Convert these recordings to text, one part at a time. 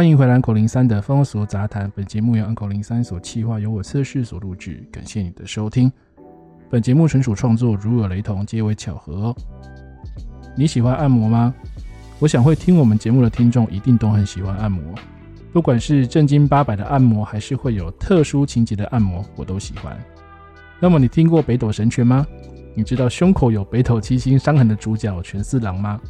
欢迎回来口零三的风俗杂谈。本节目由 Uncle03 所企划，由我测试所录制。感谢你的收听。本节目纯属创作，如有雷同，皆为巧合哦。你喜欢按摩吗？我想会听我们节目的听众一定都很喜欢按摩，不管是正经八百的按摩，还是会有特殊情节的按摩，我都喜欢。那么你听过北斗神拳吗？你知道胸口有北斗七星伤痕的主角全四郎吗？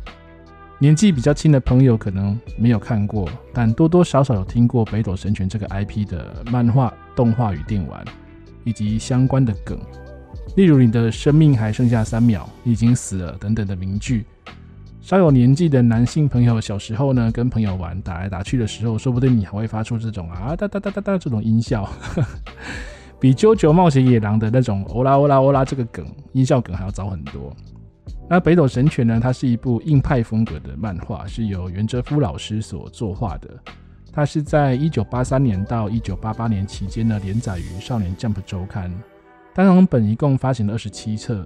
年纪比较轻的朋友可能没有看过，但多多少少有听过北斗神拳这个 IP 的漫画、动画与电玩，以及相关的梗，例如“你的生命还剩下三秒，你已经死了”等等的名句。稍有年纪的男性朋友，小时候呢跟朋友玩打来打去的时候，说不定你还会发出这种啊哒哒哒哒哒这种音效。比《啾啾冒险野狼》的那种“欧啦欧啦欧啦”这个梗音效梗还要早很多。那《北斗神拳》呢？它是一部硬派风格的漫画，是由原哲夫老师所作画的。它是在一九八三年到一九八八年期间呢，连载于《少年 Jump》周刊。单行本一共发行了二十七册，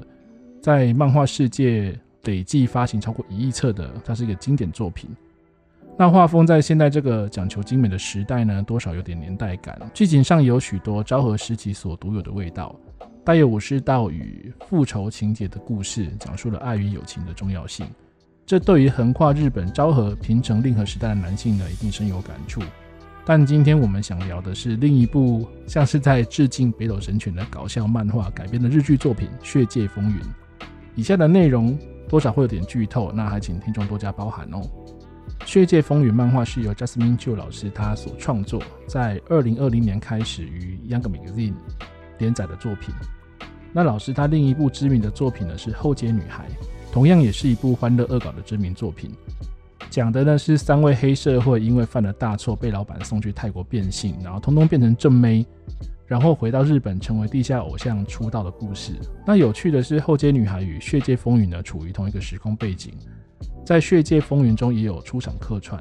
在漫画世界累计发行超过一亿册的，它是一个经典作品。那画风在现在这个讲求精美的时代呢，多少有点年代感。剧情上有许多昭和时期所独有的味道，带有武士道与复仇情节的故事，讲述了爱与友情的重要性。这对于横跨日本昭和、平成、令和时代的男性呢，一定深有感触。但今天我们想聊的是另一部像是在致敬北斗神拳的搞笑漫画改编的日剧作品《血界风云》。以下的内容多少会有点剧透，那还请听众多加包涵哦。《血界风云》漫画是由 Jasmine Chu 老师他所创作，在二零二零年开始于 Young Magazine 连载的作品。那老师他另一部知名的作品呢是《后街女孩》，同样也是一部欢乐恶搞的知名作品。讲的呢是三位黑社会因为犯了大错，被老板送去泰国变性，然后通通变成正妹，然后回到日本成为地下偶像出道的故事。那有趣的是，《后街女孩》与《血界风云》呢处于同一个时空背景。在《血界风云》中也有出场客串，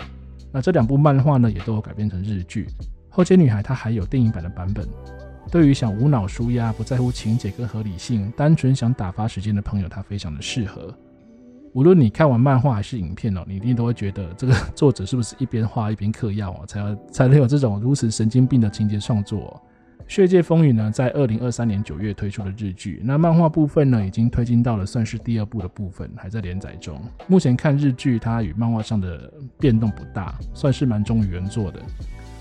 那这两部漫画呢也都有改编成日剧。后街女孩它还有电影版的版本，对于想无脑纾压、不在乎情节跟合理性、单纯想打发时间的朋友，它非常的适合。无论你看完漫画还是影片哦，你一定都会觉得这个作者是不是一边画一边嗑药哦，才要才能有这种如此神经病的情节创作。《血界风云》呢，在二零二三年九月推出的日剧，那漫画部分呢，已经推进到了算是第二部的部分，还在连载中。目前看日剧，它与漫画上的变动不大，算是蛮忠于原作的。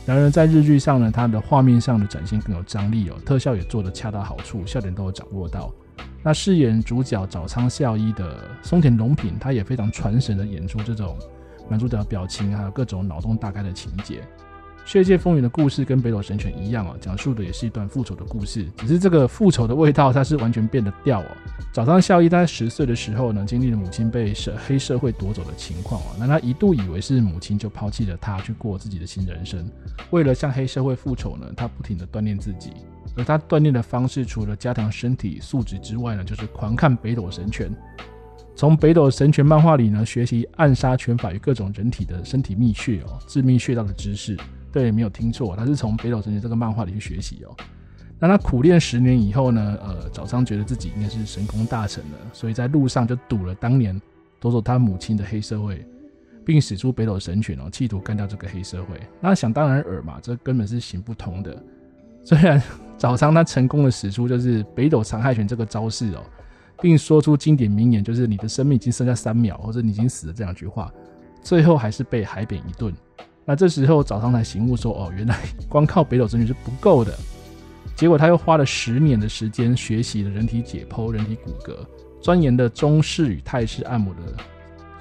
然而在日剧上呢，它的画面上的展现更有张力哦，特效也做得恰到好处，笑点都有掌握到。那饰演主角早仓孝一的松田龙平，他也非常传神的演出这种男主角表情，还有各种脑洞大开的情节。《血界风云》的故事跟《北斗神拳》一样哦，讲述的也是一段复仇的故事，只是这个复仇的味道它是完全变了调哦。早上孝一在十岁的时候呢，经历了母亲被社黑社会夺走的情况哦，那他一度以为是母亲就抛弃了他，去过自己的新人生。为了向黑社会复仇呢，他不停地锻炼自己，而他锻炼的方式除了加强身体素质之外呢，就是狂看《北斗神拳》。从《北斗神拳》漫画里呢，学习暗杀拳法与各种人体的身体秘穴哦，致命穴道的知识。对，没有听错，他是从《北斗神拳》这个漫画里去学习哦。那他苦练十年以后呢？呃，早仓觉得自己应该是神功大成了，所以在路上就堵了当年夺走他母亲的黑社会，并使出北斗神拳哦，企图干掉这个黑社会。那想当然尔嘛，这根本是行不通的。虽然早仓他成功的使出就是北斗残害拳这个招式哦，并说出经典名言，就是“你的生命已经剩下三秒”或者“你已经死了”这两句话，最后还是被海扁一顿。那这时候早上才醒悟说：“哦，原来光靠北斗神拳是不够的。”结果他又花了十年的时间学习了人体解剖、人体骨骼，钻研的中式与泰式按摩的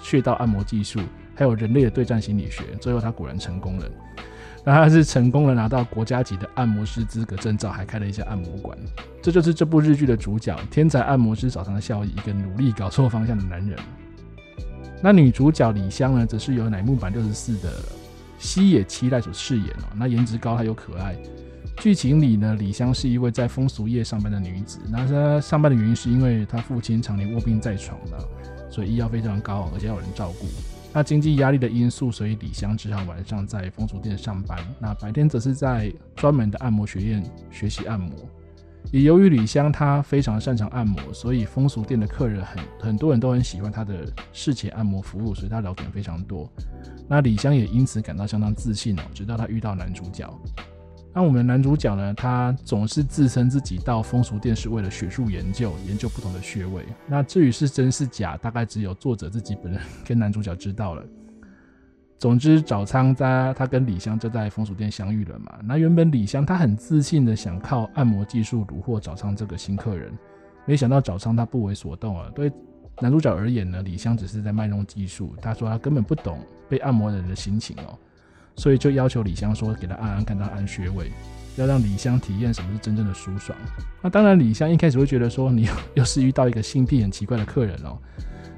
穴道按摩技术，还有人类的对战心理学。最后他果然成功了。那他是成功的拿到国家级的按摩师资格证照，还开了一家按摩馆。这就是这部日剧的主角——天才按摩师早上的效益，一个努力搞错方向的男人。那女主角李香呢，则是由乃木坂六十四的。西野七濑所饰演哦，那颜值高还又可爱。剧情里呢，李香是一位在风俗业上班的女子。那她上班的原因是因为她父亲常年卧病在床的，所以医药非常高，而且要有人照顾。那经济压力的因素，所以李香只好晚上在风俗店上班，那白天则是在专门的按摩学院学习按摩。也由于李湘她非常擅长按摩，所以风俗店的客人很很多人都很喜欢她的事前按摩服务，所以她聊天非常多。那李湘也因此感到相当自信哦，直到她遇到男主角。那我们男主角呢，他总是自称自己到风俗店是为了学术研究，研究不同的穴位。那至于是真是假，大概只有作者自己本人跟男主角知道了。总之，早仓在他跟李湘就在风俗店相遇了嘛。那原本李湘他很自信的想靠按摩技术虏获早仓这个新客人，没想到早仓他不为所动啊。对男主角而言呢，李湘只是在卖弄技术，他说他根本不懂被按摩人的心情哦。所以就要求李湘说，给他按按看，他按穴位，要让李湘体验什么是真正的舒爽。那当然，李湘一开始会觉得说，你又是遇到一个性癖很奇怪的客人哦，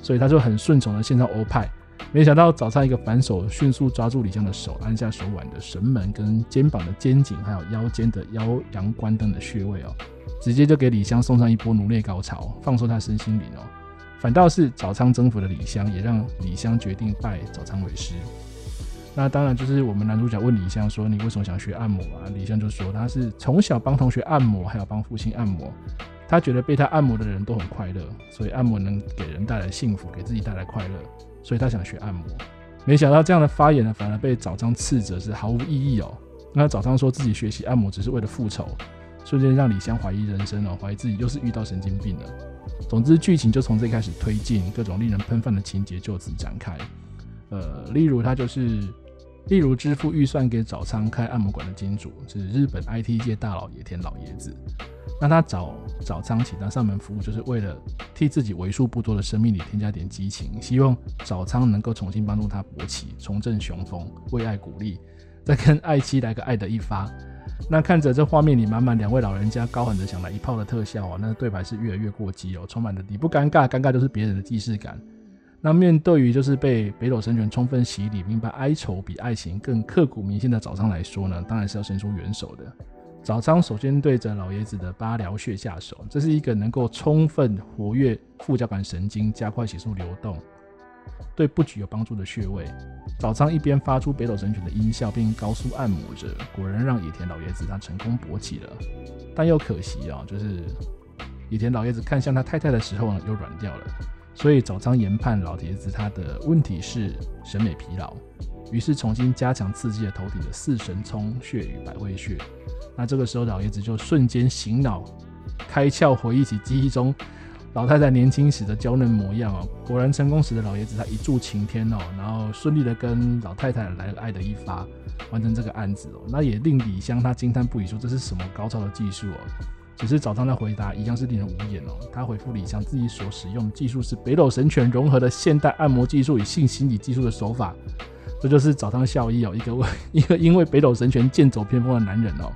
所以他就很顺从的献上欧派。没想到早上一个反手，迅速抓住李湘的手，按下手腕的神门跟肩膀的肩颈，还有腰间的腰阳关灯的穴位哦，直接就给李湘送上一波颅内高潮，放松他身心灵哦。反倒是早仓征服了李湘，也让李湘决定拜早仓为师。那当然就是我们男主角问李湘说：“你为什么想学按摩啊？”李湘就说：“他是从小帮同学按摩，还有帮父亲按摩。他觉得被他按摩的人都很快乐，所以按摩能给人带来幸福，给自己带来快乐，所以他想学按摩。没想到这样的发言呢，反而被早上斥责是毫无意义哦。那早上说自己学习按摩只是为了复仇，瞬间让李湘怀疑人生哦，怀疑自己又是遇到神经病了。总之，剧情就从这开始推进，各种令人喷饭的情节就此展开。呃，例如他就是。例如支付预算给早仓开按摩馆的金主是日本 IT 界大佬野田老爷子，那他找早仓请他上门服务，就是为了替自己为数不多的生命里添加点激情，希望早仓能够重新帮助他勃起，重振雄风，为爱鼓励，再跟爱妻来个爱的一发。那看着这画面里满满两位老人家高喊着想来一炮的特效啊，那对白是越来越过激哦，充满了你不尴尬，尴尬就是别人的既视感。那面对于就是被北斗神拳充分洗礼，明白哀愁比爱情更刻骨铭心的早仓来说呢，当然是要伸出援手的。早仓首先对着老爷子的八髎穴下手，这是一个能够充分活跃副交感神经、加快血素流动、对不举有帮助的穴位。早仓一边发出北斗神拳的音效，并高速按摩着，果然让野田老爷子他成功勃起了。但又可惜啊，就是野田老爷子看向他太太的时候呢，又软掉了。所以早仓研判老爷子他的问题是审美疲劳，于是重新加强刺激了头顶的四神聪穴与百会穴。那这个时候老爷子就瞬间醒脑，开窍回忆起记忆中老太太年轻时的娇嫩模样哦。果然成功时的老爷子他一柱擎天哦，然后顺利的跟老太太来了爱的一发，完成这个案子哦。那也令李湘他惊叹不已，说这是什么高超的技术哦。只是早上的回答一样是令人无言哦。他回复李湘自己所使用的技术是北斗神拳融合的现代按摩技术与性心理技术的手法，这就是早上孝一哦，一个为 一个因为北斗神拳剑走偏锋的男人哦。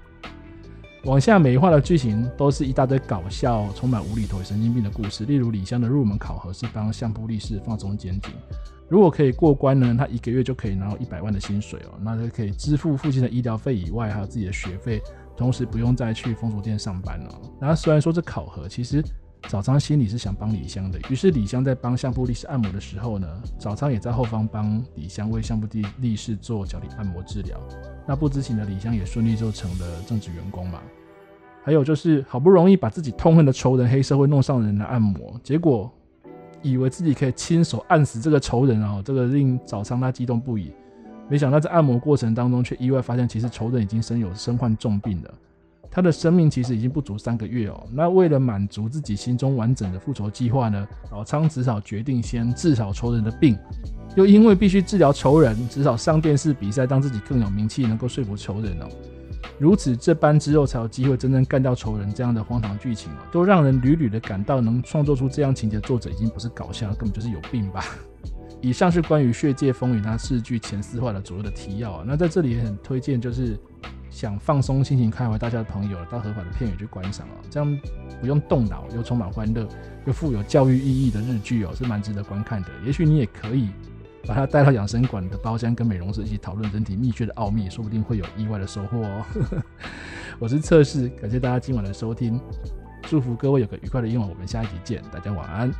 往下美化的剧情都是一大堆搞笑、充满无厘头、神经病的故事。例如李湘的入门考核是帮相扑力士放松肩颈，如果可以过关呢，他一个月就可以拿到一百万的薪水哦，那就可以支付父亲的医疗费以外，还有自己的学费。同时不用再去风俗店上班了。然后虽然说这考核，其实早仓心里是想帮李湘的。于是李湘在帮相扑力士按摩的时候呢，早仓也在后方帮李湘为相扑力力士做脚底按摩治疗。那不知情的李湘也顺利就成了正职员工嘛。还有就是好不容易把自己痛恨的仇人黑社会弄上人来按摩，结果以为自己可以亲手按死这个仇人哦，这个令早仓他激动不已。没想到在按摩过程当中，却意外发现，其实仇人已经身有身患重病了。他的生命其实已经不足三个月哦。那为了满足自己心中完整的复仇计划呢，老仓只好决定先治好仇人的病，又因为必须治疗仇人，只好上电视比赛，让自己更有名气，能够说服仇人哦。如此这般之后，才有机会真正干掉仇人。这样的荒唐剧情哦，都让人屡屡的感到，能创作出这样情节的作者已经不是搞笑，根本就是有病吧。以上是关于《血界风云》它视剧前四话的左右的提要啊。那在这里也很推荐，就是想放松心情、开怀大笑的朋友，到合法的片源去观赏啊。这样不用动脑，又充满欢乐，又富有教育意义的日剧哦，是蛮值得观看的。也许你也可以把它带到养生馆的包厢，跟美容师一起讨论人体秘诀的奥秘，说不定会有意外的收获哦。我是测试，感谢大家今晚的收听，祝福各位有个愉快的夜晚。我们下一集见，大家晚安。